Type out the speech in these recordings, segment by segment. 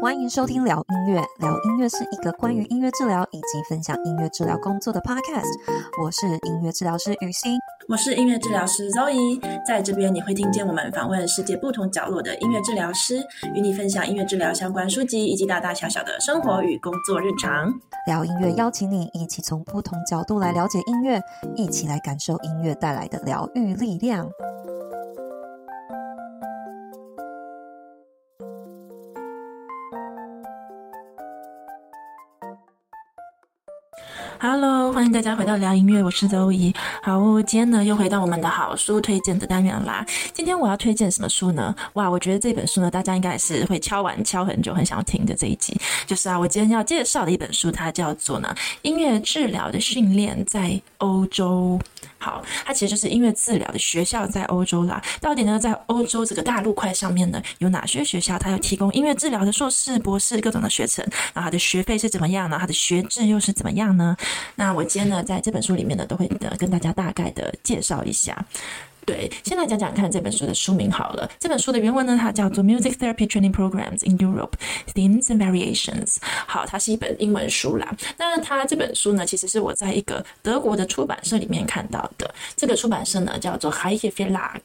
欢迎收听聊音乐，聊音乐是一个关于音乐治疗以及分享音乐治疗工作的 podcast。我是音乐治疗师雨欣，我是音乐治疗师 Zoe。在这边你会听见我们访问世界不同角落的音乐治疗师，与你分享音乐治疗相关书籍以及大大小小的生活与工作日常。聊音乐邀请你一起从不同角度来了解音乐，一起来感受音乐带来的疗愈力量。Halo. 欢迎大家回到聊音乐，我是周怡。好，今天呢又回到我们的好书推荐的单元啦。今天我要推荐什么书呢？哇，我觉得这本书呢，大家应该也是会敲完敲很久，很想要听的这一集。就是啊，我今天要介绍的一本书，它叫做呢《音乐治疗的训练在欧洲》。好，它其实就是音乐治疗的学校在欧洲啦。到底呢，在欧洲这个大陆块上面呢，有哪些学校它有提供音乐治疗的硕士、博士各种的学程？然后它的学费是怎么样呢？它的学制又是怎么样呢？那我今天呢，在这本书里面呢，都会跟大家大概的介绍一下。对，先来讲讲看这本书的书名好了。这本书的原文呢，它叫做《Music Therapy Training Programs in Europe: Themes and Variations》。好，它是一本英文书啦。那它这本书呢，其实是我在一个德国的出版社里面看到的。这个出版社呢，叫做 High Verlag。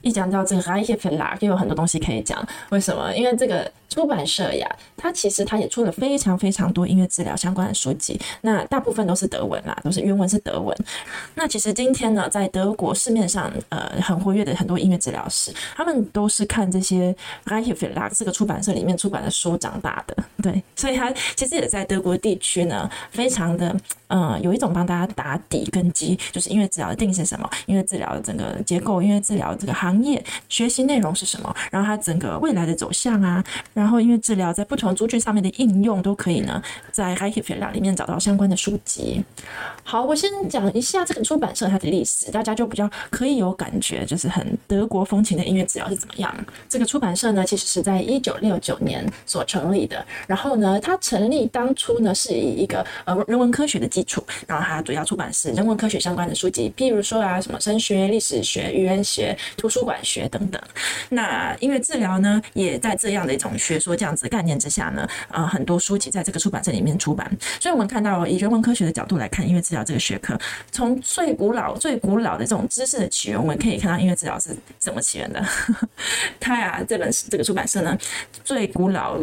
一讲到这个 High Verlag，又有很多东西可以讲。为什么？因为这个。出版社呀，它其实它也出了非常非常多音乐治疗相关的书籍，那大部分都是德文啦，都是原文是德文。那其实今天呢，在德国市面上呃很活跃的很多音乐治疗师，他们都是看这些 Reiche Verlag 这个出版社里面出版的书长大的，对，所以他其实也在德国地区呢，非常的嗯、呃、有一种帮大家打底根基，就是音乐治疗的定义是什么，音乐治疗的整个结构，音乐治疗这个行业学习内容是什么，然后它整个未来的走向啊。然后，音乐治疗在不同族群上面的应用都可以呢，在 Reiche Verlag 里面找到相关的书籍。好，我先讲一下这个出版社它的历史，大家就比较可以有感觉，就是很德国风情的音乐治疗是怎么样。这个出版社呢，其实是在一九六九年所成立的。然后呢，它成立当初呢，是以一个呃人文科学的基础，然后它主要出版是人文科学相关的书籍，譬如说啊，什么声学、历史学、语言学、图书馆学等等。那音乐治疗呢，也在这样的一种学学说这样子概念之下呢，呃，很多书籍在这个出版社里面出版，所以我们看到以人文科学的角度来看音乐治疗这个学科，从最古老、最古老的这种知识的起源，我们可以看到音乐治疗是怎么起源的。它呀，这本这个出版社呢，最古老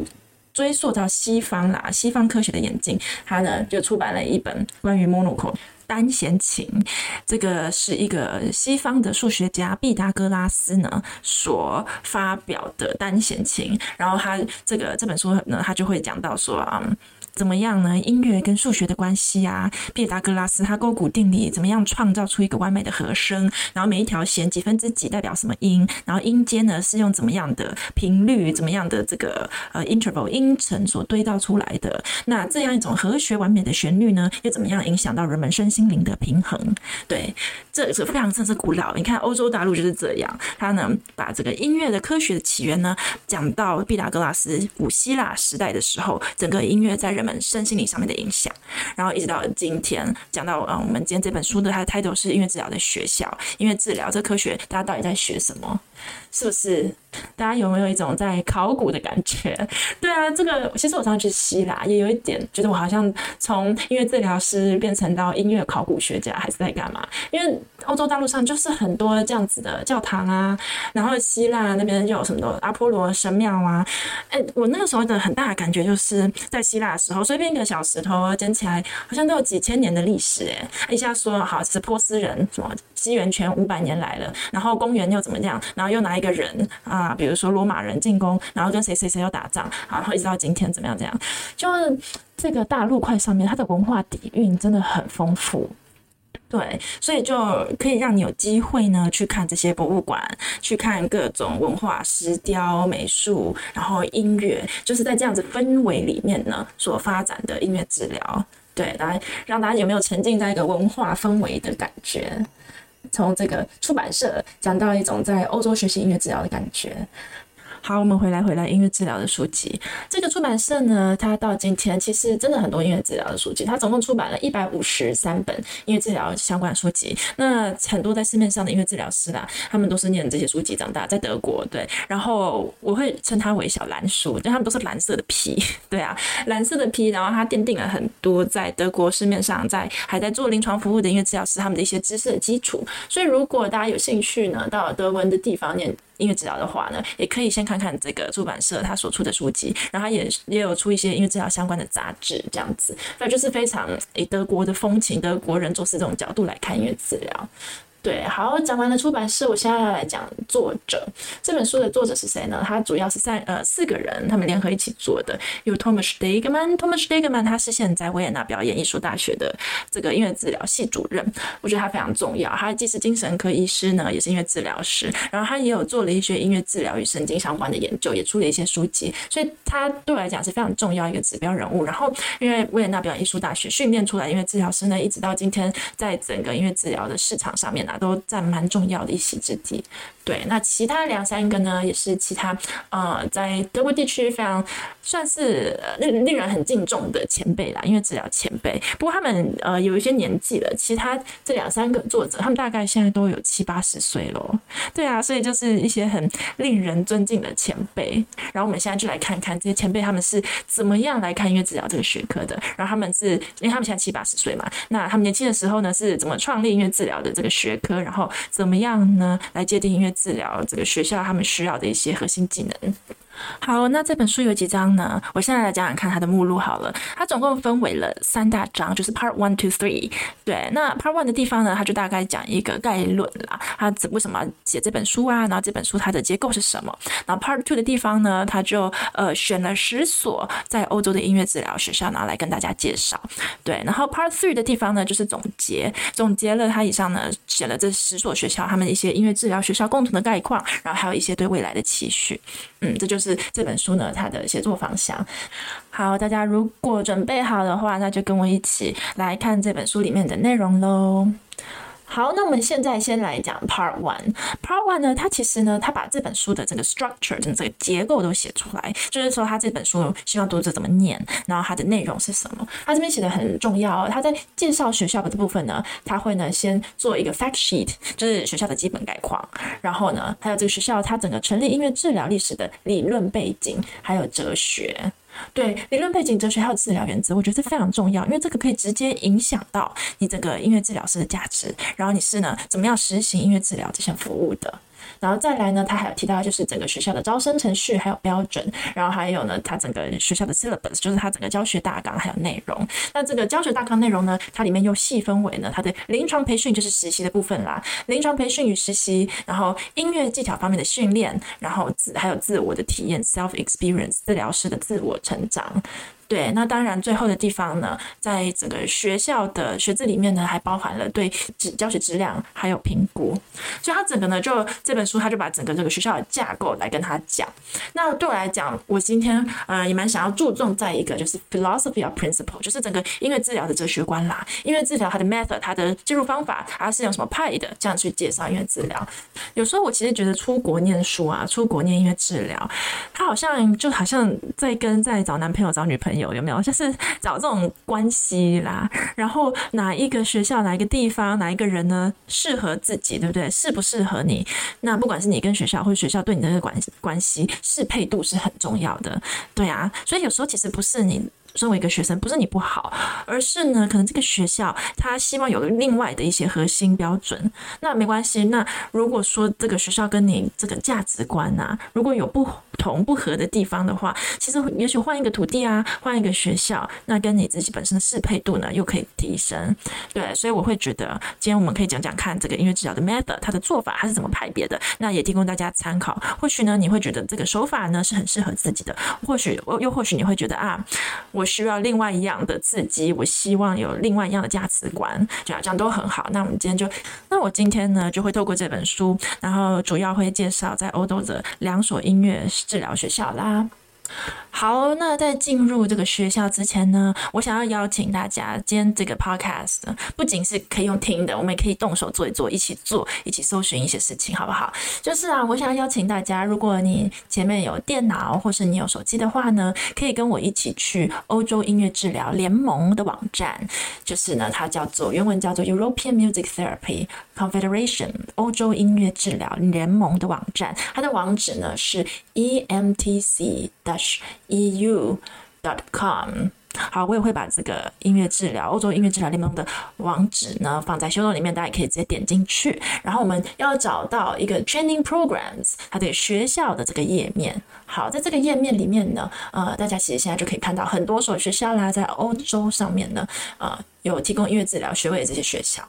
追溯到西方啦，西方科学的演进，它呢就出版了一本关于 monoco。单弦琴，这个是一个西方的数学家毕达哥拉斯呢所发表的单弦琴，然后他这个这本书呢，他就会讲到说啊。怎么样呢？音乐跟数学的关系啊，毕达哥拉斯他勾股定理怎么样创造出一个完美的和声？然后每一条弦几分之几代表什么音？然后音阶呢是用怎么样的频率、怎么样的这个呃 interval 音程所堆造出来的？那这样一种和谐完美的旋律呢，又怎么样影响到人们身心灵的平衡？对，这是非常甚至古老。你看欧洲大陆就是这样，他呢把这个音乐的科学的起源呢讲到毕达哥拉斯古希腊时代的时候，整个音乐在人们身心灵上面的影响，然后一直到今天讲到，嗯，我们今天这本书的它的 title 是音乐治疗的学校，音乐治疗这科学，大家到底在学什么？是不是？大家有没有一种在考古的感觉？对啊，这个其实我上次去希腊也有一点觉得我好像从音乐治疗师变成到音乐考古学家，还是在干嘛？因为欧洲大陆上就是很多这样子的教堂啊，然后希腊那边就有什么阿波罗神庙啊。哎，我那个时候的很大的感觉就是在希腊的时候，随便一个小石头捡起来，好像都有几千年的历史。哎，一下说好是波斯人什么西元前五百年来了，然后公元又怎么样，然后又拿一个人啊，比如说罗马人进攻，然后跟谁谁谁又打仗，然后一直到今天怎么样？怎样？就这个大陆块上面，它的文化底蕴真的很丰富，对，所以就可以让你有机会呢去看这些博物馆，去看各种文化、石雕、美术，然后音乐，就是在这样子氛围里面呢所发展的音乐治疗，对，来让大家有没有沉浸在一个文化氛围的感觉？从这个出版社讲到一种在欧洲学习音乐治疗的感觉。好，我们回来回来音乐治疗的书籍。这个出版社呢，它到今天其实真的很多音乐治疗的书籍，它总共出版了一百五十三本音乐治疗相关书籍。那很多在市面上的音乐治疗师啦，他们都是念这些书籍长大，在德国对。然后我会称它为小蓝书，因为他们都是蓝色的皮，对啊，蓝色的皮。然后它奠定了很多在德国市面上在还在做临床服务的音乐治疗师他们的一些知识的基础。所以如果大家有兴趣呢，到德文的地方念。音乐治疗的话呢，也可以先看看这个出版社他所出的书籍，然后也也有出一些音乐治疗相关的杂志，这样子，那就是非常以德国的风情，德国人做事这种角度来看音乐治疗。对，好，讲完了出版社，我现在要来讲作者。这本书的作者是谁呢？他主要是三呃四个人，他们联合一起做的。有 Thomas Stegeman，Thomas Stegeman 他是现在维也纳表演艺术大学的这个音乐治疗系主任，我觉得他非常重要。他既是精神科医师呢，也是音乐治疗师，然后他也有做了一些音乐治疗与神经相关的研究，也出了一些书籍，所以他对我来讲是非常重要一个指标人物。然后，因为维也纳表演艺术大学训练出来音乐治疗师呢，一直到今天，在整个音乐治疗的市场上面呢。都占蛮重要的一席之地。对，那其他两三个呢，也是其他呃，在德国地区非常算是令令人很敬重的前辈啦，音乐治疗前辈。不过他们呃有一些年纪了，其他这两三个作者，他们大概现在都有七八十岁了。对啊，所以就是一些很令人尊敬的前辈。然后我们现在就来看看这些前辈他们是怎么样来看音乐治疗这个学科的。然后他们是因为他们现在七八十岁嘛，那他们年轻的时候呢是怎么创立音乐治疗的这个学科？然后怎么样呢来界定音乐治疗这个学校他们需要的一些核心技能。好，那这本书有几章呢？我现在来讲讲看它的目录好了。它总共分为了三大章，就是 Part One to Three。对，那 Part One 的地方呢，它就大概讲一个概论啦，它怎为什么写这本书啊？然后这本书它的结构是什么？然后 Part Two 的地方呢，它就呃选了十所在欧洲的音乐治疗学校，拿来跟大家介绍。对，然后 Part Three 的地方呢，就是总结，总结了它以上呢写了这十所学校他们一些音乐治疗学校共同的概况，然后还有一些对未来的期许。嗯，这就是。是这本书呢，它的写作方向。好，大家如果准备好的话，那就跟我一起来看这本书里面的内容喽。好，那我们现在先来讲 Part One。Part One 呢，它其实呢，它把这本书的整个 structure，整个结构都写出来，就是说它这本书希望读者怎么念，然后它的内容是什么。它这边写的很重要，它在介绍学校的部分呢，它会呢先做一个 fact sheet，就是学校的基本概况，然后呢，还有这个学校它整个成立音乐治疗历史的理论背景，还有哲学。对，理论背景、哲学还有治疗原则，我觉得这非常重要，因为这个可以直接影响到你这个音乐治疗师的价值，然后你是呢怎么样实行音乐治疗这项服务的。然后再来呢，他还有提到就是整个学校的招生程序还有标准，然后还有呢，他整个学校的 syllabus，就是他整个教学大纲还有内容。那这个教学大纲内容呢，它里面又细分为呢，它的临床培训就是实习的部分啦，临床培训与实习，然后音乐技巧方面的训练，然后自还有自我的体验 self experience，治疗师的自我成长。对，那当然最后的地方呢，在整个学校的学制里面呢，还包含了对教教学质量还有评估，所以他整个呢，就这本书他就把整个这个学校的架构来跟他讲。那对我来讲，我今天呃也蛮想要注重在一个就是 philosophy of principle，就是整个音乐治疗的哲学观啦，音乐治疗它的 method，它的介入方法，它是用什么派的，这样去介绍音乐治疗。有时候我其实觉得出国念书啊，出国念音乐治疗，他好像就好像在跟在找男朋友找女朋友。有有没有？就是找这种关系啦，然后哪一个学校、哪一个地方、哪一个人呢适合自己，对不对？适不适合你？那不管是你跟学校，或者学校对你的关系关系适配度是很重要的，对啊。所以有时候其实不是你。身为一个学生，不是你不好，而是呢，可能这个学校他希望有另外的一些核心标准。那没关系。那如果说这个学校跟你这个价值观啊，如果有不同不合的地方的话，其实也许换一个土地啊，换一个学校，那跟你自己本身的适配度呢，又可以提升。对，所以我会觉得，今天我们可以讲讲看这个音乐治疗的 method，它的做法它是怎么排别的，那也提供大家参考。或许呢，你会觉得这个手法呢是很适合自己的，或许又或许你会觉得啊，我。需要另外一样的刺激，我希望有另外一样的价值观，这样这样都很好。那我们今天就，那我今天呢就会透过这本书，然后主要会介绍在欧洲的两所音乐治疗学校啦。好，那在进入这个学校之前呢，我想要邀请大家，今天这个 podcast 不仅是可以用听的，我们也可以动手做一做，一起做，一起搜寻一些事情，好不好？就是啊，我想要邀请大家，如果你前面有电脑或是你有手机的话呢，可以跟我一起去欧洲音乐治疗联盟的网站，就是呢，它叫做原文叫做 European Music Therapy Confederation 欧洲音乐治疗联盟的网站，它的网址呢是 EMTC 的 dash eu.com，好，我也会把这个音乐治疗欧洲音乐治疗联盟的网址呢放在 show note 里面，大家可以直接点进去。然后我们要找到一个 training programs，它的学校的这个页面。好，在这个页面里面呢，呃，大家其实现在就可以看到很多所学校啦，在欧洲上面呢，呃，有提供音乐治疗学位的这些学校。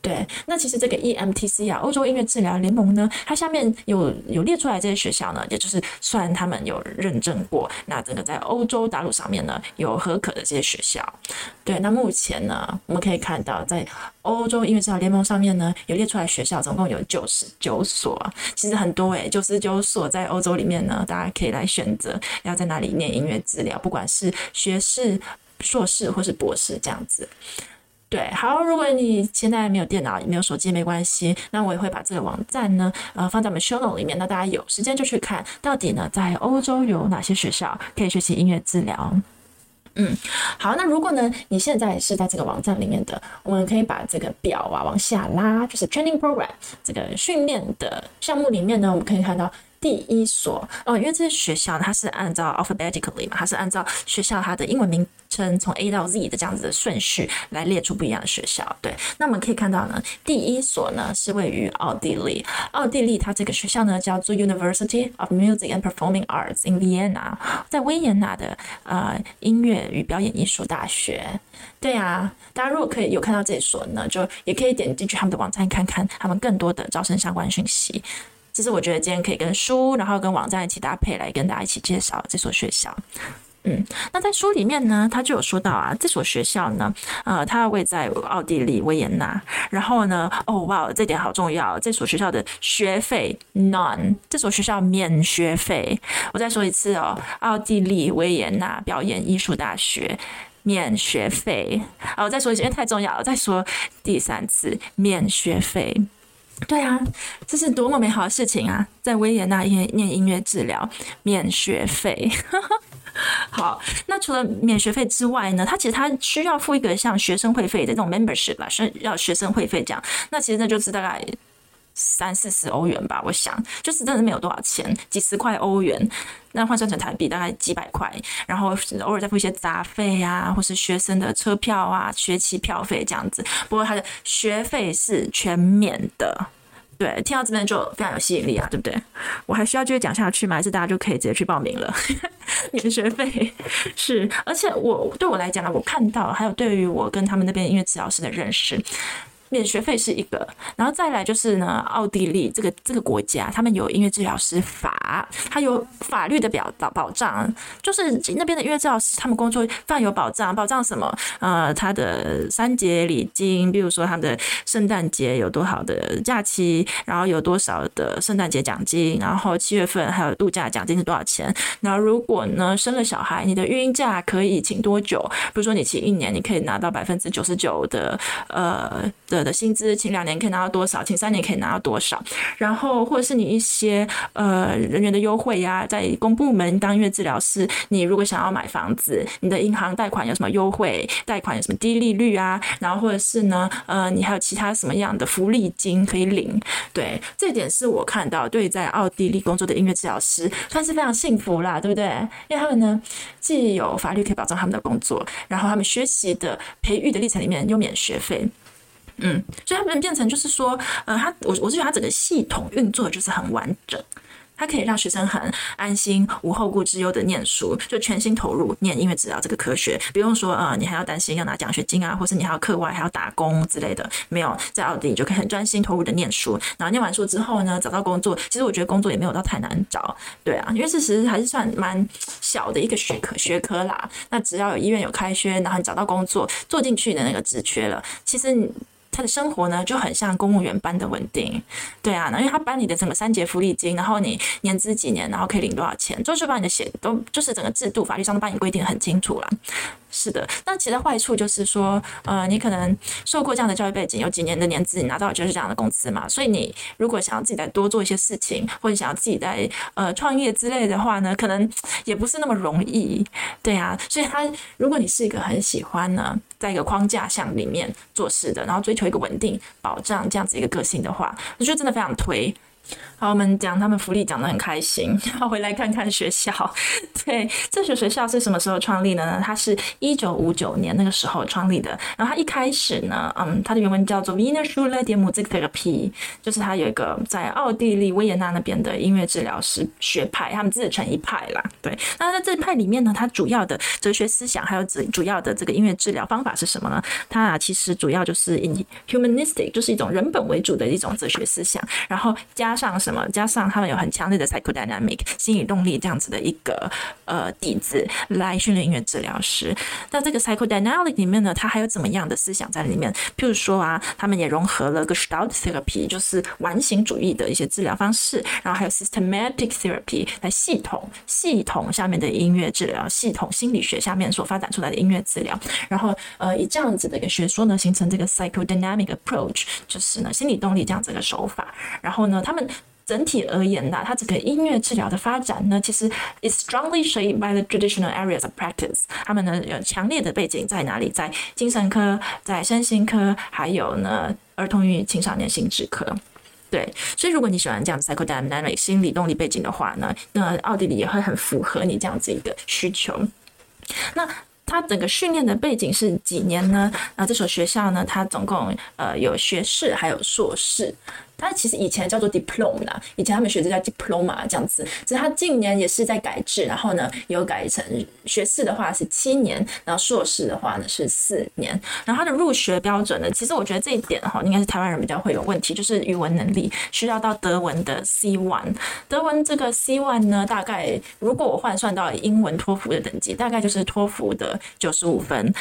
对，那其实这个 EMTC 啊，欧洲音乐治疗联盟呢，它下面有有列出来这些学校呢，也就是算他们有认证过，那这个在欧洲大陆上面呢有合可的这些学校。对，那目前呢，我们可以看到在欧洲音乐治疗联盟上面呢有列出来学校，总共有九十九所，其实很多诶，九十九所在欧洲里面呢，大家可以来选择要在哪里念音乐治疗，不管是学士、硕士或是博士这样子。对，好，如果你现在没有电脑，也没有手机，没关系，那我也会把这个网站呢，呃，放在我们 show note 里面，那大家有时间就去看，到底呢，在欧洲有哪些学校可以学习音乐治疗。嗯，好，那如果呢，你现在是在这个网站里面的，我们可以把这个表啊往下拉，就是 training program 这个训练的项目里面呢，我们可以看到。第一所哦，因为这些学校它是按照 alphabetically 嘛，它是按照学校它的英文名称从 A 到 Z 的这样子的顺序来列出不一样的学校。对，那我们可以看到呢，第一所呢是位于奥地利，奥地利它这个学校呢叫做 University of Music and Performing Arts in Vienna，在维也纳的呃音乐与表演艺术大学。对啊，大家如果可以有看到这所呢，就也可以点进去他们的网站看看他们更多的招生相关讯息。其实我觉得今天可以跟书，然后跟网站一起搭配来跟大家一起介绍这所学校。嗯，那在书里面呢，他就有说到啊，这所学校呢，呃，它位在奥地利维也纳。然后呢，哦哇，这点好重要，这所学校的学费 none，这所学校免学费。我再说一次哦，奥地利维也纳表演艺术大学免学费。啊，我再说一次，因为太重要了，再说第三次，免学费。对啊，这是多么美好的事情啊！在维也纳念念音乐治疗，免学费。好，那除了免学费之外呢，他其实他需要付一个像学生会费的这种 membership 吧，是要学生会费这样。那其实那就是大概三四十欧元吧，我想，就是真的没有多少钱，几十块欧元。那换算成台币大概几百块，然后偶尔再付一些杂费啊，或是学生的车票啊、学期票费这样子。不过他的学费是全免的。对，听到这边就非常有吸引力啊，对不对？我还需要继续讲下去吗？还是大家就可以直接去报名了？免学费是，而且我对我来讲呢，我看到还有对于我跟他们那边音乐治疗师的认识。免学费是一个，然后再来就是呢，奥地利这个这个国家，他们有音乐治疗师法，他有法律的表保保障，就是那边的音乐治疗师，他们工作非常有保障，保障什么？呃，他的三节礼金，比如说他们的圣诞节有多少的假期，然后有多少的圣诞节奖金，然后七月份还有度假奖金是多少钱？然后如果呢生了小孩，你的孕假可以请多久？比如说你请一年，你可以拿到百分之九十九的呃的。的薪资，请两年可以拿到多少？请三年可以拿到多少？然后或者是你一些呃人员的优惠呀、在公部门当音乐治疗师，你如果想要买房子，你的银行贷款有什么优惠？贷款有什么低利率啊？然后或者是呢，呃，你还有其他什么样的福利金可以领？对，这点是我看到对在奥地利工作的音乐治疗师算是非常幸福啦，对不对？因为他们呢，既有法律可以保障他们的工作，然后他们学习的培育的历程里面又免学费。嗯，所以他们变成就是说，呃，他我我是觉得他整个系统运作就是很完整，他可以让学生很安心、无后顾之忧的念书，就全心投入念音乐治疗这个科学，不用说呃，你还要担心要拿奖学金啊，或是你还要课外还要打工之类的，没有，在奥地利就可以很专心投入的念书，然后念完书之后呢，找到工作，其实我觉得工作也没有到太难找，对啊，因为事实还是算蛮小的一个学科学科啦，那只要有医院有开缺，然后你找到工作做进去的那个职缺了，其实你。他的生活呢就很像公务员般的稳定。对啊，因为他把你的整个三节福利金，然后你年资几年，然后可以领多少钱，就是把你的险都就是整个制度法律上都帮你规定很清楚了。是的，那其实坏处就是说，呃，你可能受过这样的教育背景，有几年的年资，你拿到的就是这样的工资嘛。所以你如果想要自己再多做一些事情，或者想要自己再呃创业之类的话呢，可能 也不是那么容易。对啊，所以他如果你是一个很喜欢呢，在一个框架下里面做事的，然后追求一个稳定保障这样子一个个性的话，我觉得真的非常推。好，我们讲他们福利讲得很开心，然后，回来看看学校。对，这所学校是什么时候创立的呢？它是一九五九年那个时候创立的。然后它一开始呢，嗯，它的原文叫做 Wiener Schule der Musiktherapie，就是它有一个在奥地利维也纳那边的音乐治疗师学派，他们自成一派啦。对，那在这派里面呢，它主要的哲学思想还有主主要的这个音乐治疗方法是什么呢？它啊，其实主要就是 humanistic，就是一种人本为主的一种哲学思想，然后加加上。什么？加上他们有很强烈的 psychodynamic 心理动力这样子的一个呃底子来训练音乐治疗师。那这个 psychodynamic 里面呢，它还有怎么样的思想在里面？譬如说啊，他们也融合了 Gestalt therapy，就是完形主义的一些治疗方式，然后还有 systematic therapy 来系统系统下面的音乐治疗，系统心理学下面所发展出来的音乐治疗。然后呃，以这样子的一个学说呢，形成这个 psychodynamic approach，就是呢心理动力这样子的手法。然后呢，他们。整体而言呢，它这个音乐治疗的发展呢，其实 is strongly shaped by the traditional areas of practice。他们呢有强烈的背景在哪里？在精神科、在身心科，还有呢儿童与青少年心智科。对，所以如果你喜欢这样 psychodynamic 心理动力背景的话呢，那奥地利也会很符合你这样子一个需求。那它整个训练的背景是几年呢？那这所学校呢，它总共呃有学士还有硕士。它其实以前叫做 diploma，以前他们学的叫 diploma 这样子，只是它近年也是在改制，然后呢有改成学士的话是七年，然后硕士的话呢是四年，然后它的入学标准呢，其实我觉得这一点哈，应该是台湾人比较会有问题，就是语文能力需要到德文的 C1，德文这个 C1 呢，大概如果我换算到英文托福的等级，大概就是托福的九十五分。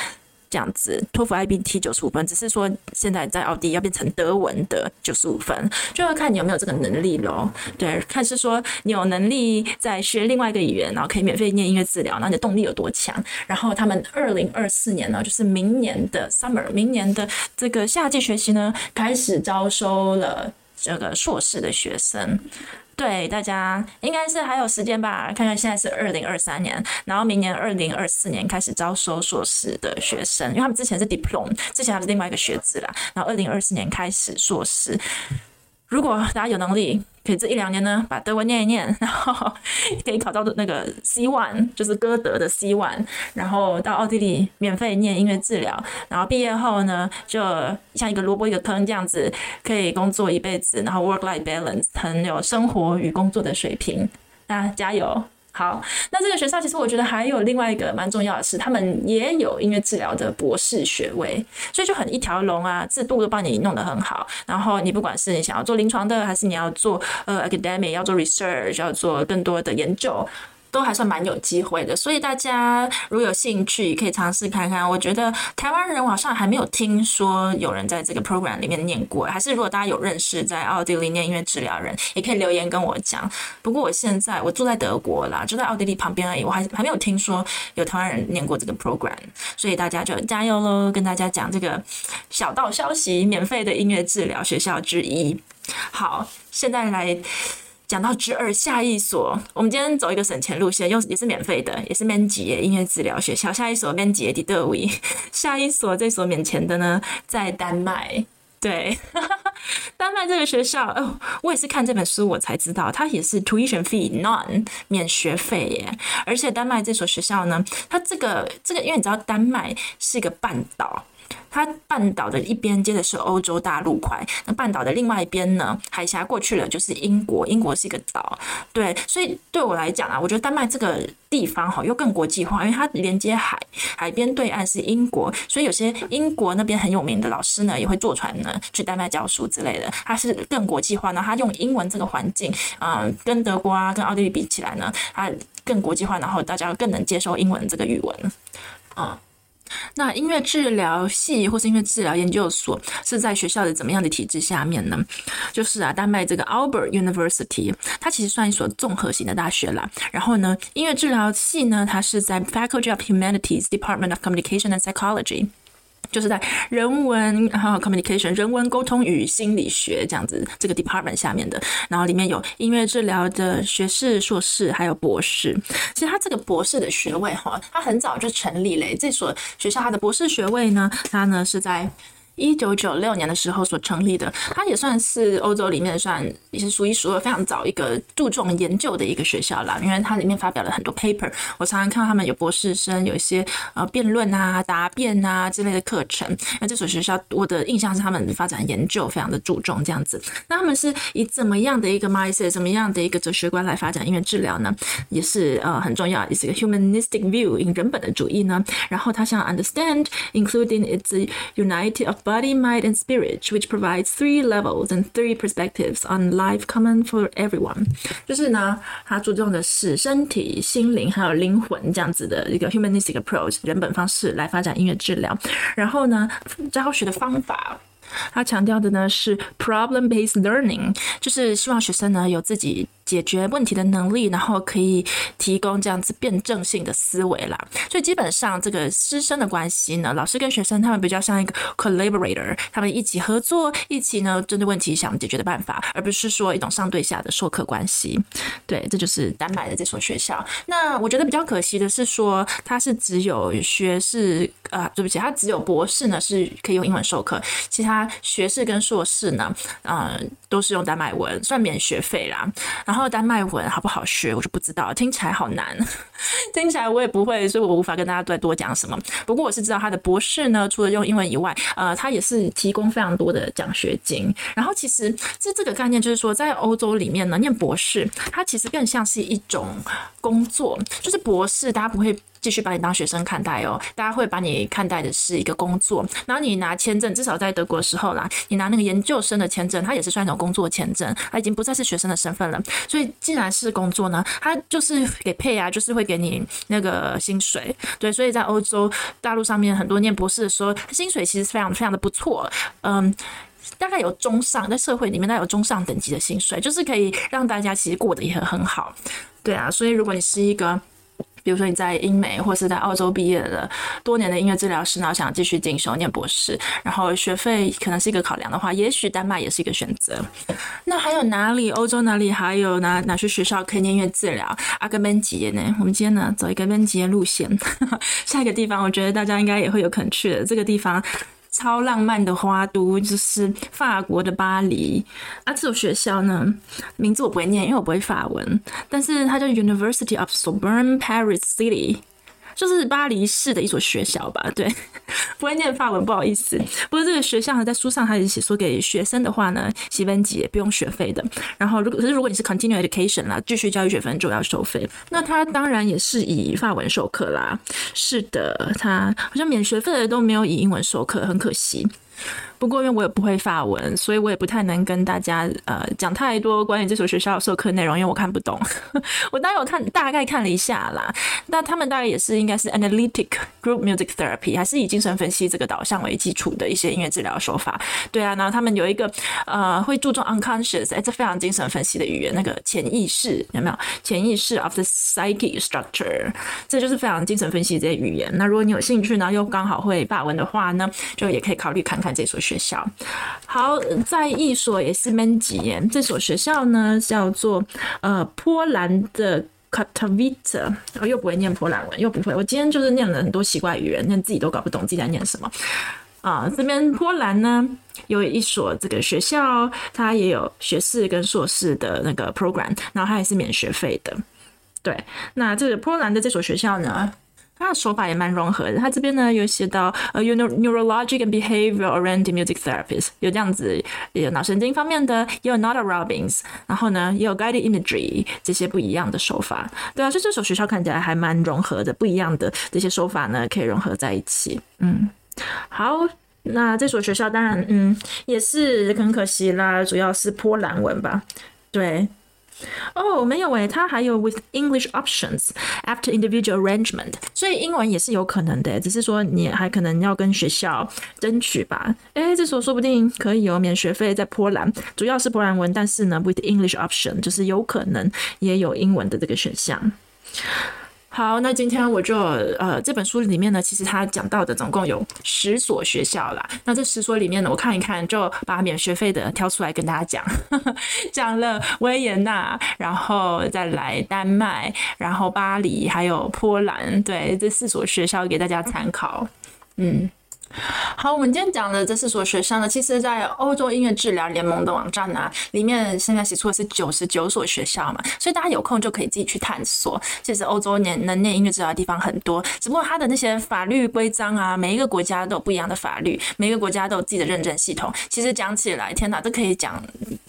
这样子，托福 IBT 九十五分，只是说现在在奥地利要变成德文的九十五分，就要看你有没有这个能力喽。对，看是说你有能力在学另外一个语言，然后可以免费念音乐治疗，那你的动力有多强？然后他们二零二四年呢，就是明年的 summer，明年的这个夏季学习呢，开始招收了这个硕士的学生。对，大家应该是还有时间吧？看看现在是二零二三年，然后明年二零二四年开始招收硕士的学生，因为他们之前是 diploma，之前还是另外一个学制啦。然后二零二四年开始硕士，如果大家有能力。可以这一两年呢，把德文念一念，然后可以考到的那个 C1，就是歌德的 C1，然后到奥地利免费念音乐治疗，然后毕业后呢，就像一个萝卜一个坑这样子，可以工作一辈子，然后 work-life balance，很有生活与工作的水平，那加油！好，那这个学校其实我觉得还有另外一个蛮重要的是，他们也有音乐治疗的博士学位，所以就很一条龙啊，制度都帮你弄得很好。然后你不管是你想要做临床的，还是你要做呃 academic，要做 research，要做更多的研究。都还算蛮有机会的，所以大家如果有兴趣，可以尝试看看。我觉得台湾人好像还没有听说有人在这个 program 里面念过，还是如果大家有认识在奥地利念音乐治疗人，也可以留言跟我讲。不过我现在我住在德国啦，就在奥地利旁边而已，我还还没有听说有台湾人念过这个 program，所以大家就加油喽！跟大家讲这个小道消息，免费的音乐治疗学校之一。好，现在来。讲到之二下一所，我们今天走一个省钱路线，又也是免费的，也是免级音乐治疗学校。下一所免级的德维，下一所这所免钱的呢，在丹麦。对，丹麦这个学校，哦，我也是看这本书我才知道，它也是 tuition fee non 免学费耶。而且丹麦这所学校呢，它这个这个，因为你知道丹麦是一个半岛。它半岛的一边接的是欧洲大陆块，那半岛的另外一边呢，海峡过去了就是英国，英国是一个岛，对，所以对我来讲啊，我觉得丹麦这个地方哈又更国际化，因为它连接海，海边对岸是英国，所以有些英国那边很有名的老师呢，也会坐船呢。去丹麦教书之类的，它是更国际化呢，它用英文这个环境，嗯，跟德国啊，跟奥地利比起来呢，它更国际化，然后大家更能接受英文这个语文，啊、那音乐治疗系或是音乐治疗研究所是在学校的怎么样的体制下面呢？就是啊，丹麦这个 Albert University，它其实算一所综合型的大学啦。然后呢，音乐治疗系呢，它是在 Faculty of Humanities Department of Communication and Psychology。就是在人文还有 communication 人文沟通与心理学这样子这个 department 下面的，然后里面有音乐治疗的学士、硕士，还有博士。其实他这个博士的学位哈，他很早就成立了。这所学校他的博士学位呢，他呢是在。一九九六年的时候所成立的，它也算是欧洲里面算也是数一数二非常早一个注重研究的一个学校啦。因为它里面发表了很多 paper，我常常看到他们有博士生有一些呃辩论啊、答辩啊之类的课程。那这所学校我的印象是他们发展研究非常的注重这样子。那他们是以怎么样的一个 mindset，怎么样的一个哲学观来发展音乐治疗呢？也是呃很重要，也是一个 humanistic view，以人本的主义呢。然后他想 understand，including its unity of Body, mind, and spirit, which provides three levels and three perspectives on life common for everyone。就是呢，他注重的是身体、心灵还有灵魂这样子的一个 humanistic approach 人本方式来发展音乐治疗。然后呢，教学的方法。他强调的呢是 problem-based learning，就是希望学生呢有自己 解决问题的能力，然后可以提供这样子辩证性的思维啦。所以基本上这个师生的关系呢，老师跟学生他们比较像一个 collaborator，他们一起合作，一起呢针对问题想解决的办法，而不是说一种上对下的授课关系。对，这就是丹麦的这所学校。那我觉得比较可惜的是说，它是只有学士，呃，对不起，它只有博士呢是可以用英文授课，其他。学士跟硕士呢，呃，都是用丹麦文，算免学费啦。然然后丹麦文好不好学，我就不知道，听起来好难，听起来我也不会，所以我无法跟大家再多讲什么。不过我是知道他的博士呢，除了用英文以外，呃，他也是提供非常多的奖学金。然后其实这这个概念就是说，在欧洲里面呢，念博士，它其实更像是一种工作，就是博士大家不会。继续把你当学生看待哦，大家会把你看待的是一个工作。然后你拿签证，至少在德国的时候啦，你拿那个研究生的签证，它也是算一种工作签证，它已经不再是学生的身份了。所以既然是工作呢，它就是给配啊，就是会给你那个薪水。对，所以在欧洲大陆上面，很多念博士的时候，薪水其实非常非常的不错。嗯，大概有中上，在社会里面，大概有中上等级的薪水，就是可以让大家其实过得也很很好。对啊，所以如果你是一个。比如说你在英美或是在澳洲毕业的多年的音乐治疗师，然后想继续进修念博士，然后学费可能是一个考量的话，也许丹麦也是一个选择。那还有哪里？欧洲哪里还有哪哪些学校可以念音乐治疗？阿根班杰呢？我们今天呢走一个根吉耶路线，下一个地方我觉得大家应该也会有可能去的这个地方。超浪漫的花都就是法国的巴黎啊！这所学校呢，名字我不会念，因为我不会法文，但是它叫 University of Sorbonne Paris City。就是巴黎市的一所学校吧，对，不会念法文，不好意思。不过这个学校呢，在书上它也写说，给学生的话呢，西分级也不用学费的。然后，如果可是如果你是 continue education 啦，继续教育学分就要收费。那它当然也是以法文授课啦。是的，它好像免学费的都没有以英文授课，很可惜。不过，因为我也不会法文，所以我也不太能跟大家呃讲太多关于这所学校的授课内容，因为我看不懂。我当然有看，大概看了一下啦。那他们大概也是应该是 analytic group music therapy，还是以精神分析这个导向为基础的一些音乐治疗手法。对啊，然后他们有一个呃会注重 unconscious，哎，这非常精神分析的语言，那个潜意识有没有？潜意识 of the psychic structure，这就是非常精神分析这些语言。那如果你有兴趣呢，又刚好会法文的话呢，就也可以考虑看看这所学。校好，在一所也是蛮几年，这所学校呢叫做呃波兰的 Katowice，我又不会念波兰文，又不会。我今天就是念了很多奇怪语言，连自己都搞不懂自己在念什么啊。这边波兰呢有一所这个学校，它也有学士跟硕士的那个 program，然后它也是免学费的。对，那这个波兰的这所学校呢，他的手法也蛮融合的。他这边呢有写到呃，neurologic and behavioral oriented music therapist，有这样子，也有脑神经方面的，也有 Nada Robbins，然后呢也有 guided imagery 这些不一样的手法。对啊，所以这所学校看起来还蛮融合的，不一样的这些手法呢可以融合在一起。嗯，好，那这所学校当然嗯也是很可惜啦，主要是波兰文吧。对，哦，没有诶，它还有 with English options after individual arrangement，所以英文也是有可能的，只是说你还可能要跟学校争取吧。诶，这时候说不定可以有免学费在波兰，主要是波兰文，但是呢，with English option 就是有可能也有英文的这个选项。好，那今天我就呃，这本书里面呢，其实他讲到的总共有十所学校啦。那这十所里面呢，我看一看，就把免学费的挑出来跟大家讲，讲了维也纳，然后再来丹麦，然后巴黎，还有波兰，对，这四所学校给大家参考，嗯。好，我们今天讲的这四所学校呢，其实，在欧洲音乐治疗联盟的网站呢、啊，里面现在写出的是九十九所学校嘛，所以大家有空就可以自己去探索。其实欧洲念能念音乐治疗的地方很多，只不过它的那些法律规章啊，每一个国家都有不一样的法律，每一个国家都有自己的认证系统。其实讲起来，天哪，都可以讲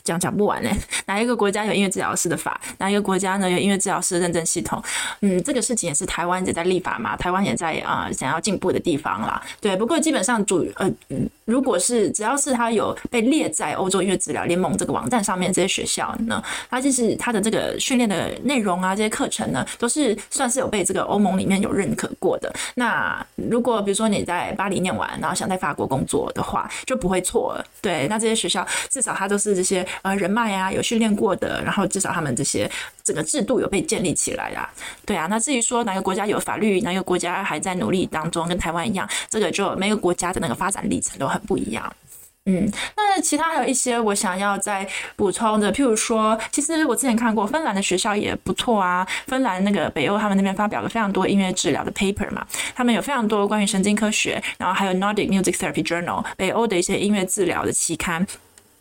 讲讲不完呢。哪一个国家有音乐治疗师的法？哪一个国家呢有音乐治疗师认证系统？嗯，这个事情也是台湾也在立法嘛，台湾也在啊、想要进步的地方啦。对，不过。基本上主呃嗯，如果是只要是他有被列在欧洲音乐治疗联盟这个网站上面这些学校呢，它就是它的这个训练的内容啊，这些课程呢，都是算是有被这个欧盟里面有认可过的。那如果比如说你在巴黎念完，然后想在法国工作的话，就不会错了。对，那这些学校至少它都是这些呃人脉啊，有训练过的，然后至少他们这些整个制度有被建立起来啊。对啊，那至于说哪个国家有法律，哪个国家还在努力当中，跟台湾一样，这个就每个。国家的那个发展历程都很不一样，嗯，那其他还有一些我想要再补充的，譬如说，其实我之前看过芬兰的学校也不错啊，芬兰那个北欧他们那边发表了非常多音乐治疗的 paper 嘛，他们有非常多关于神经科学，然后还有 Nordic Music Therapy Journal 北欧的一些音乐治疗的期刊。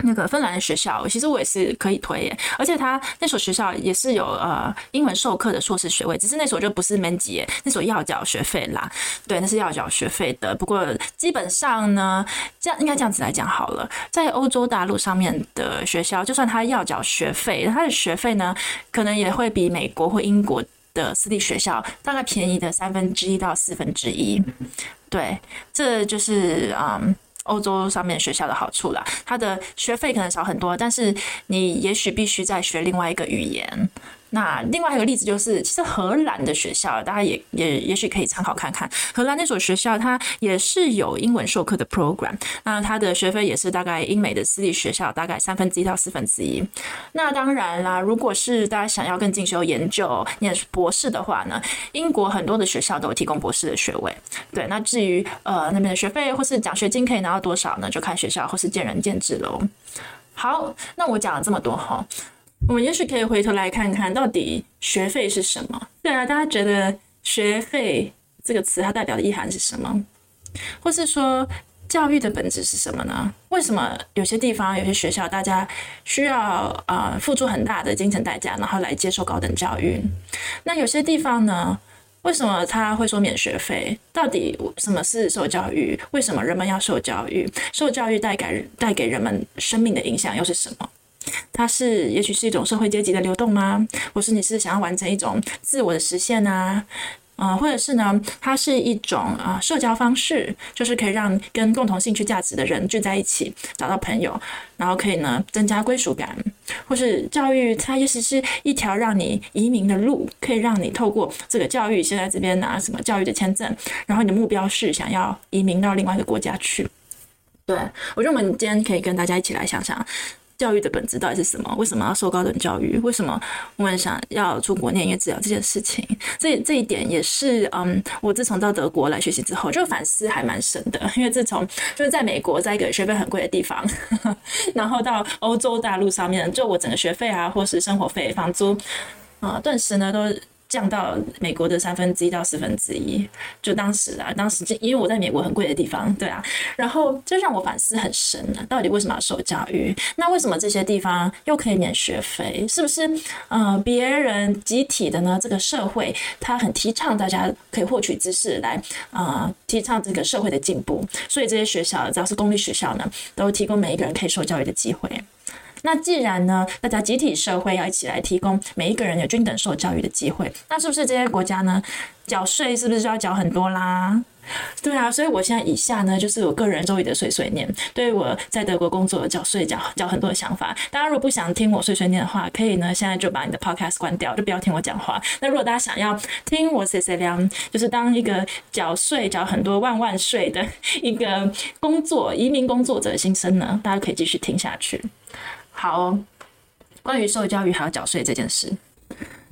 那个芬兰的学校，其实我也是可以推耶，而且他那所学校也是有呃英文授课的硕士学位，只是那所就不是免级，那所要缴学费啦，对，那是要缴学费的。不过基本上呢，这样应该这样子来讲好了，在欧洲大陆上面的学校，就算他要缴学费，他的学费呢，可能也会比美国或英国的私立学校大概便宜的三分之一到四分之一。对，这就是嗯。欧洲上面学校的好处啦，它的学费可能少很多，但是你也许必须再学另外一个语言。那另外一个例子就是，其实荷兰的学校，大家也也也许可以参考看看。荷兰那所学校，它也是有英文授课的 program，那它的学费也是大概英美的私立学校大概三分之一到四分之一。那当然啦，如果是大家想要更进修研究、念博士的话呢，英国很多的学校都有提供博士的学位。对，那至于呃那边的学费或是奖学金可以拿到多少呢？就看学校或是见仁见智喽。好，那我讲了这么多哈。我们也许可以回头来看看到底学费是什么？对啊，大家觉得学费这个词它代表的意涵是什么？或是说教育的本质是什么呢？为什么有些地方、有些学校大家需要啊、付出很大的金钱代价，然后来接受高等教育？那有些地方呢？为什么他会说免学费？到底什么是受教育？为什么人们要受教育？受教育带给带给人们生命的影响又是什么？它是也许是一种社会阶级的流动吗？或是你是想要完成一种自我的实现啊？啊、或者是呢？它是一种啊、社交方式，就是可以让跟共同兴趣价值的人聚在一起，找到朋友，然后可以呢增加归属感。或是教育，它也许是一条让你移民的路，可以让你透过这个教育，先在这边拿什么教育的签证，然后你的目标是想要移民到另外一个国家去。对，我觉得我们今天可以跟大家一起来想想。教育的本质到底是什么？为什么要受高等教育？为什么我们想要出国念音乐治疗这件事情？这这一点也是，嗯，我自从到德国来学习之后，就反思还蛮深的。因为自从就是在美国，在一个学费很贵的地方，然后到欧洲大陆上面，就我整个学费啊，或是生活费、房租啊，顿时呢都。降到美国的三分之一到四分之一，就当时啊，当时就因为我在美国很贵的地方，对啊，然后这让我反思很深呢，到底为什么要受教育？那为什么这些地方又可以免学费？是不是呃别人集体的呢？这个社会它很提倡大家可以获取知识来啊、提倡这个社会的进步，所以这些学校只要是公立学校呢，都提供每一个人可以受教育的机会。那既然呢，大家集体社会要一起来提供每一个人有均等受教育的机会，那是不是这些国家呢，缴税是不是就要缴很多啦？对啊，所以我现在以下呢，就是我个人周瑜的碎碎念，对于我在德国工作缴税缴缴很多的想法。大家如果不想听我碎碎念的话，可以呢现在就把你的 podcast 关掉，就不要听我讲话。那如果大家想要听我碎碎念，就是当一个缴税缴很多万万税的 一个工作移民工作者的心声呢，大家可以继续听下去。好哦，关于受教育还要缴税这件事。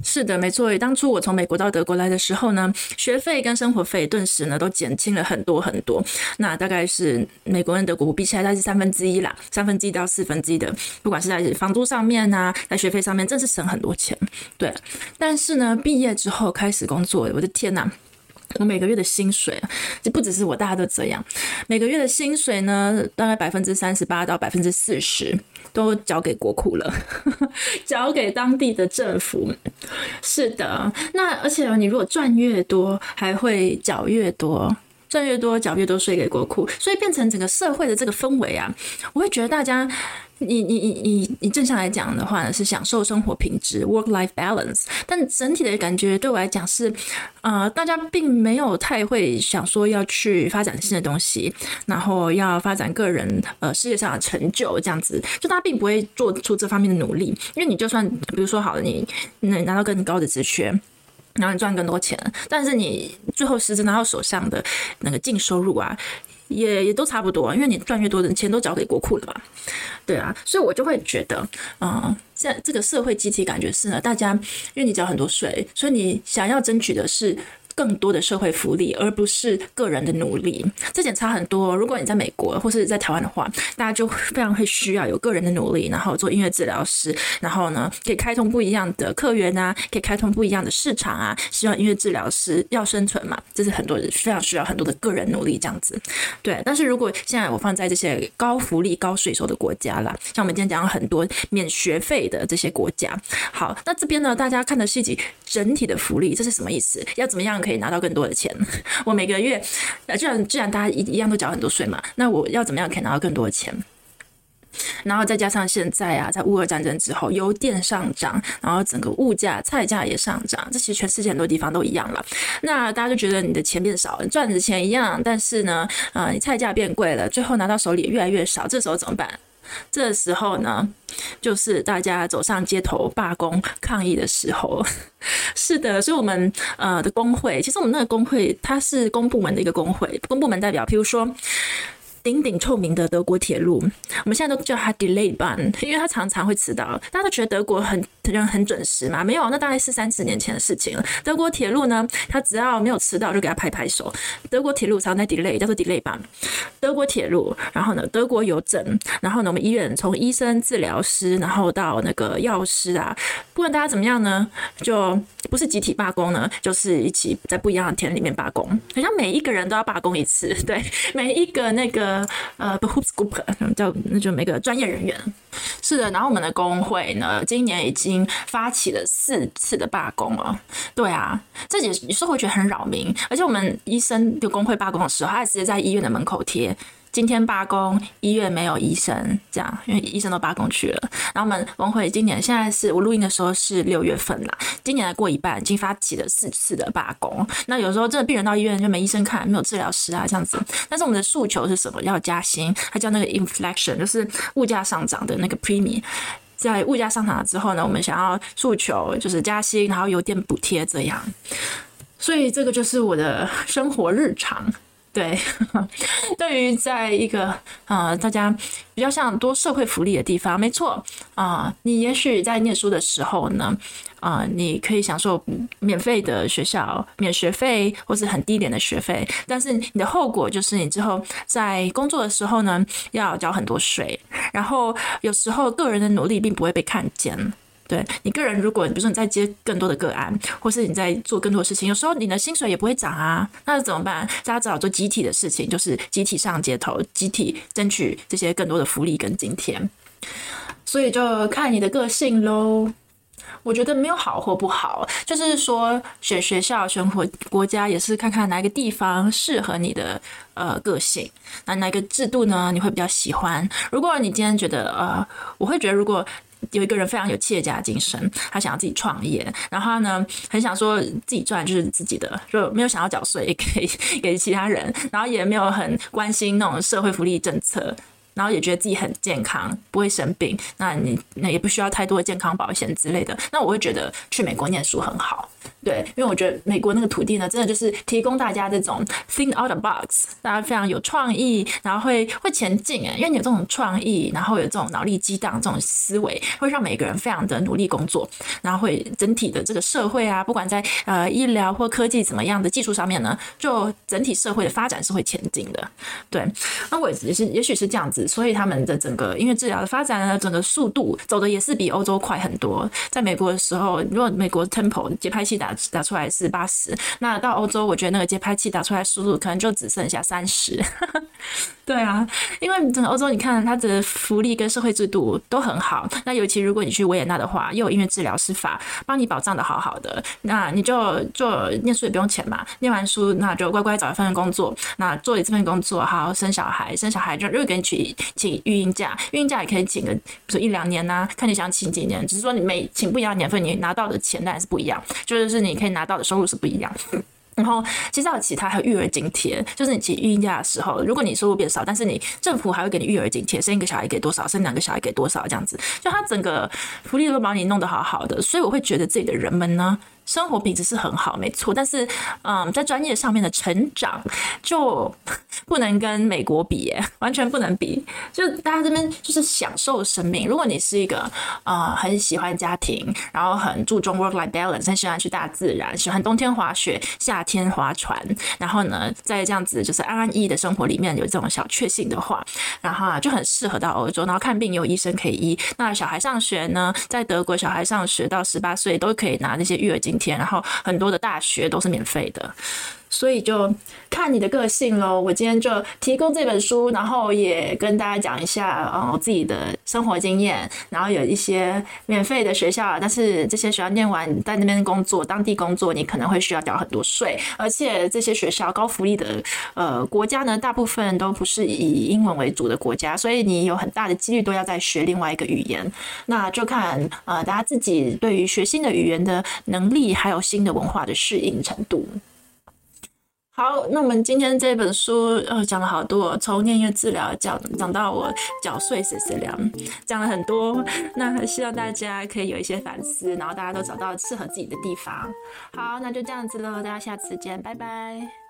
是的，没错。当初我从美国到德国来的时候呢，学费跟生活费顿时呢都减轻了很多很多。那大概是美国跟德国比起来，大概是三分之一啦，三分之一到四分之一的，不管是在房租上面啊，在学费上面，真是省很多钱。对，但是呢，毕业之后开始工作，我的天呐！我每个月的薪水，就不只是我，大家都这样。每个月的薪水呢，大概百分之三十八到百分之四十都交给国库了，交给当地的政府。是的，那而且你如果赚越多，还会缴越多，赚越多缴越多税给国库，所以变成整个社会的这个氛围啊，我会觉得大家。你你你你你正常来讲的话呢，是享受生活品质 （work-life balance），但整体的感觉对我来讲是，呃，大家并没有太会想说要去发展新的东西，然后要发展个人呃事业上的成就这样子，就大家并不会做出这方面的努力，因为你就算比如说好了，你能拿到更高的职缺，然后你赚更多钱，但是你最后实质拿到手上的那个净收入啊。也也都差不多，因为你赚越多的钱都交给国库了嘛，对啊，所以我就会觉得，嗯，在这个社会集体感觉是呢，大家因为你交很多税，所以你想要争取的是。更多的社会福利，而不是个人的努力，这点差很多。如果你在美国或是在台湾的话，大家就非常会需要有个人的努力，然后做音乐治疗师，然后呢，可以开通不一样的客源啊，可以开通不一样的市场啊。希望音乐治疗师要生存嘛，这是很多人非常需要很多的个人努力这样子。对，但是如果现在我放在这些高福利、高税收的国家啦，像我们今天讲了很多免学费的这些国家，好，那这边呢，大家看的细节整体的福利，这是什么意思？要怎么样？可以拿到更多的钱。我每个月，呃，既然既然大家一一样都缴很多税嘛，那我要怎么样可以拿到更多的钱？然后再加上现在啊，在乌俄战争之后，油电上涨，然后整个物价、菜价也上涨，这其实全世界很多地方都一样了。那大家就觉得你的钱变少了，赚的钱一样，但是呢，呃，你菜价变贵了，最后拿到手里也越来越少，这时候怎么办？这时候呢，就是大家走上街头罢工抗议的时候。是的，所以我们呃的工会，其实我们那个工会它是公部门的一个工会，公部门代表，譬如说。鼎鼎臭名的德国铁路，我们现在都叫它 Delay Bahn，因为它常常会迟到。大家都觉得德国很人很准时嘛？没有，那大概是三十年前的事情了。德国铁路呢，它只要没有迟到，就给它拍拍手。德国铁路常在 Delay，叫做 Delay Bahn。德国铁路，然后呢，德国邮政，然后呢，我们医院从医生、治疗师，然后到那个药师啊，不管大家怎么样呢，就不是集体罢工呢，就是一起在不一样的田里面罢工，好像每一个人都要罢工一次，对，每一个那个。呃 b e h o o p s Group 叫那就每个专业人员是的，然后我们的工会呢，今年已经发起了四次的罢工了。对啊，这也有时候会觉得很扰民，而且我们医生就工会罢工的时候，他还直接在医院的门口贴。今天罢工，医院没有医生，这样，因为医生都罢工去了。然后我们工会今年现在是我录音的时候是六月份啦，今年还过一半，已经发起了四次的罢工。那有时候这个病人到医院就没医生看，没有治疗师啊，这样子。但是我们的诉求是什么？要加薪，还叫那个 inflation，就是物价上涨的那个 premium。在物价上涨了之后呢，我们想要诉求就是加薪，然后有点补贴这样。所以这个就是我的生活日常。对，对于在一个呃大家比较像多社会福利的地方，没错啊、你也许在念书的时候呢，啊、你可以享受免费的学校、免学费或是很低廉的学费，但是你的后果就是你之后在工作的时候呢，要交很多税，然后有时候个人的努力并不会被看见。对你个人，如果比如说你在接更多的个案，或是你在做更多的事情，有时候你的薪水也不会涨啊，那怎么办？大家只好做集体的事情，就是集体上街头，集体争取这些更多的福利跟津贴。所以就看你的个性喽。我觉得没有好或不好，就是说选学校、选国国家也是看看哪个地方适合你的呃个性，那哪个制度呢？你会比较喜欢？如果你今天觉得呃，我会觉得如果。有一个人非常有企业家精神，他想要自己创业，然后呢很想说自己赚就是自己的，就没有想要缴税给给其他人，然后也没有很关心那种社会福利政策。然后也觉得自己很健康，不会生病，那你那也不需要太多的健康保险之类的。那我会觉得去美国念书很好，对，因为我觉得美国那个土地呢，真的就是提供大家这种 think out the box，大家非常有创意，然后会会前进诶，因为你有这种创意，然后有这种脑力激荡这种思维，会让每个人非常的努力工作，然后会整体的这个社会啊，不管在呃医疗或科技怎么样的技术上面呢，就整体社会的发展是会前进的。对，那我也是，也许是这样子。所以他们的整个音乐治疗的发展呢，整个速度走的也是比欧洲快很多。在美国的时候，如果美国 tempo 节拍器打打出来是八十，那到欧洲，我觉得那个节拍器打出来输入可能就只剩下三十。对啊，因为整个欧洲，你看它的福利跟社会制度都很好。那尤其如果你去维也纳的话，又有音乐治疗师法帮你保障的好好的，那你就做念书也不用钱嘛。念完书那就乖乖找一份工作，那做你这份工作，好好生小孩，生小孩就又给你去请育婴假，育婴假也可以请个比如说一两年呐、看你想请几年，只是说你每请不一样年份，你拿到的钱当然是不一样，就是你可以拿到的收入是不一样。然后，其实还有其他，还有育儿津贴，就是你请育婴假的时候，如果你收入变少，但是你政府还会给你育儿津贴，生一个小孩给多少，生两个小孩给多少，这样子，就他整个福利都把你弄得好好的，所以我会觉得自己的人们呢。生活品质是很好，没错，但是，嗯，在专业上面的成长就 不能跟美国比耶，完全不能比。就大家这边就是享受生命。如果你是一个、呃、很喜欢家庭，然后很注重 work-life balance，很喜欢去大自然，喜欢冬天滑雪，夏天划船，然后呢，在这样子就是安安逸逸的生活里面有这种小确幸的话，然后啊就很适合到欧洲，然后看病有医生可以医。那小孩上学呢，在德国小孩上学到十八岁都可以拿那些育儿金。然后很多的大学都是免费的。所以就看你的个性喽。我今天就提供这本书，然后也跟大家讲一下，嗯，我自己的生活经验。然后有一些免费的学校，但是这些学校念完在那边工作，当地工作，你可能会需要缴很多税。而且这些学校高福利的呃国家呢，大部分都不是以英文为主的国家，所以你有很大的几率都要再学另外一个语言。那就看呃大家自己对于学新的语言的能力，还有新的文化的适应程度。好，那我们今天这本书呃讲了好多，从念音乐治疗讲讲到我缴税谁谁凉，讲了很多。那希望大家可以有一些反思，然后大家都找到适合自己的地方。好，那就这样子喽，大家下次见，拜拜。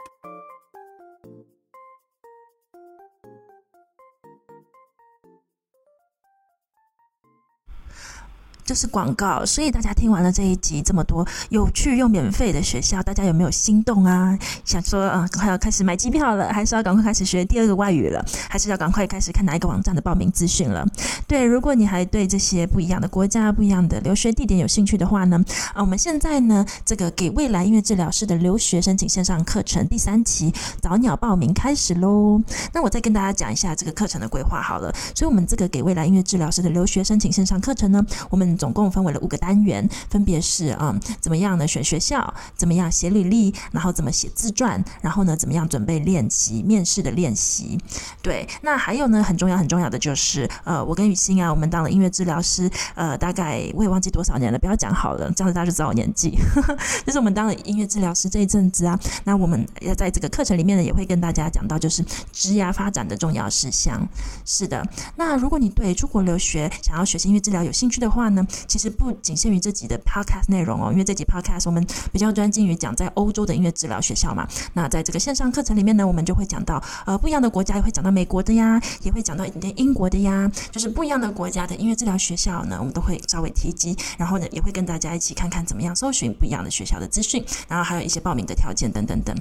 这是广告，所以大家听完了这一集这么多有趣又免费的学校，大家有没有心动啊？想说啊，快要开始买机票了，还是要赶快开始学第二个外语了，还是要赶快开始看哪一个网站的报名资讯了？对，如果你还对这些不一样的国家、不一样的留学地点有兴趣的话呢，啊，我们现在呢，这个给未来音乐治疗师的留学申请线上课程第三期早鸟报名开始喽。那我再跟大家讲一下这个课程的规划好了。所以，我们这个给未来音乐治疗师的留学申请线上课程呢，我们总共分为了五个单元，分别是嗯，怎么样呢？选学校，怎么样写履历，然后怎么写自传，然后呢，怎么样准备练习面试的练习。对，那还有呢，很重要很重要的就是，呃，我跟雨欣啊，我们当了音乐治疗师，呃，大概我也忘记多少年了，不要讲好了，这样子大家就知道我年纪。就是我们当了音乐治疗师这一阵子啊，那我们要在这个课程里面呢，也会跟大家讲到，就是职涯发展的重要事项。是的，那如果你对出国留学想要学习音乐治疗有兴趣的话呢，其实不仅限于这集的 podcast 内容哦，因为这集 podcast 我们比较专精于讲在欧洲的音乐治疗学校嘛。那在这个线上课程里面呢，我们就会讲到呃不一样的国家，也会讲到美国的呀，也会讲到一点点英国的呀，就是不一样的国家的音乐治疗学校呢，我们都会稍微提及。然后呢，也会跟大家一起看看怎么样搜寻不一样的学校的资讯，然后还有一些报名的条件等等等。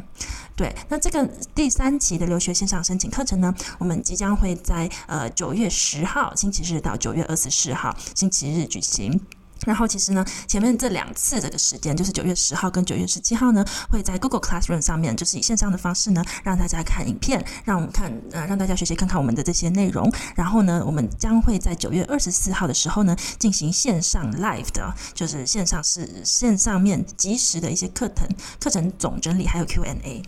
对，那这个第三期的留学线上申请课程呢，我们即将会在呃九月十号星期日到九月二十四号星期日举行。行然后其实呢，前面这两次这个时间，就是九月十号跟九月十七号呢，会在 Google Classroom 上面，就是以线上的方式呢，让大家看影片，让我们看，呃，让大家学习看看我们的这些内容。然后呢，我们将会在九月二十四号的时候呢，进行线上 Live 的，就是线上是线上面即时的一些课程课程总整理，还有 Q&A。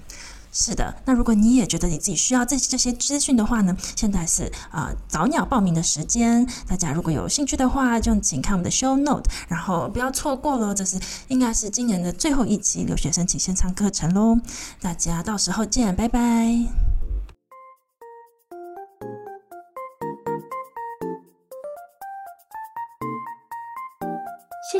是的，那如果你也觉得你自己需要这这些资讯的话呢，现在是啊、早鸟报名的时间，大家如果有兴趣的话，就请看我们的 show note，然后不要错过了，这是应该是今年的最后一期留学生请先上课程喽，大家到时候见，拜拜。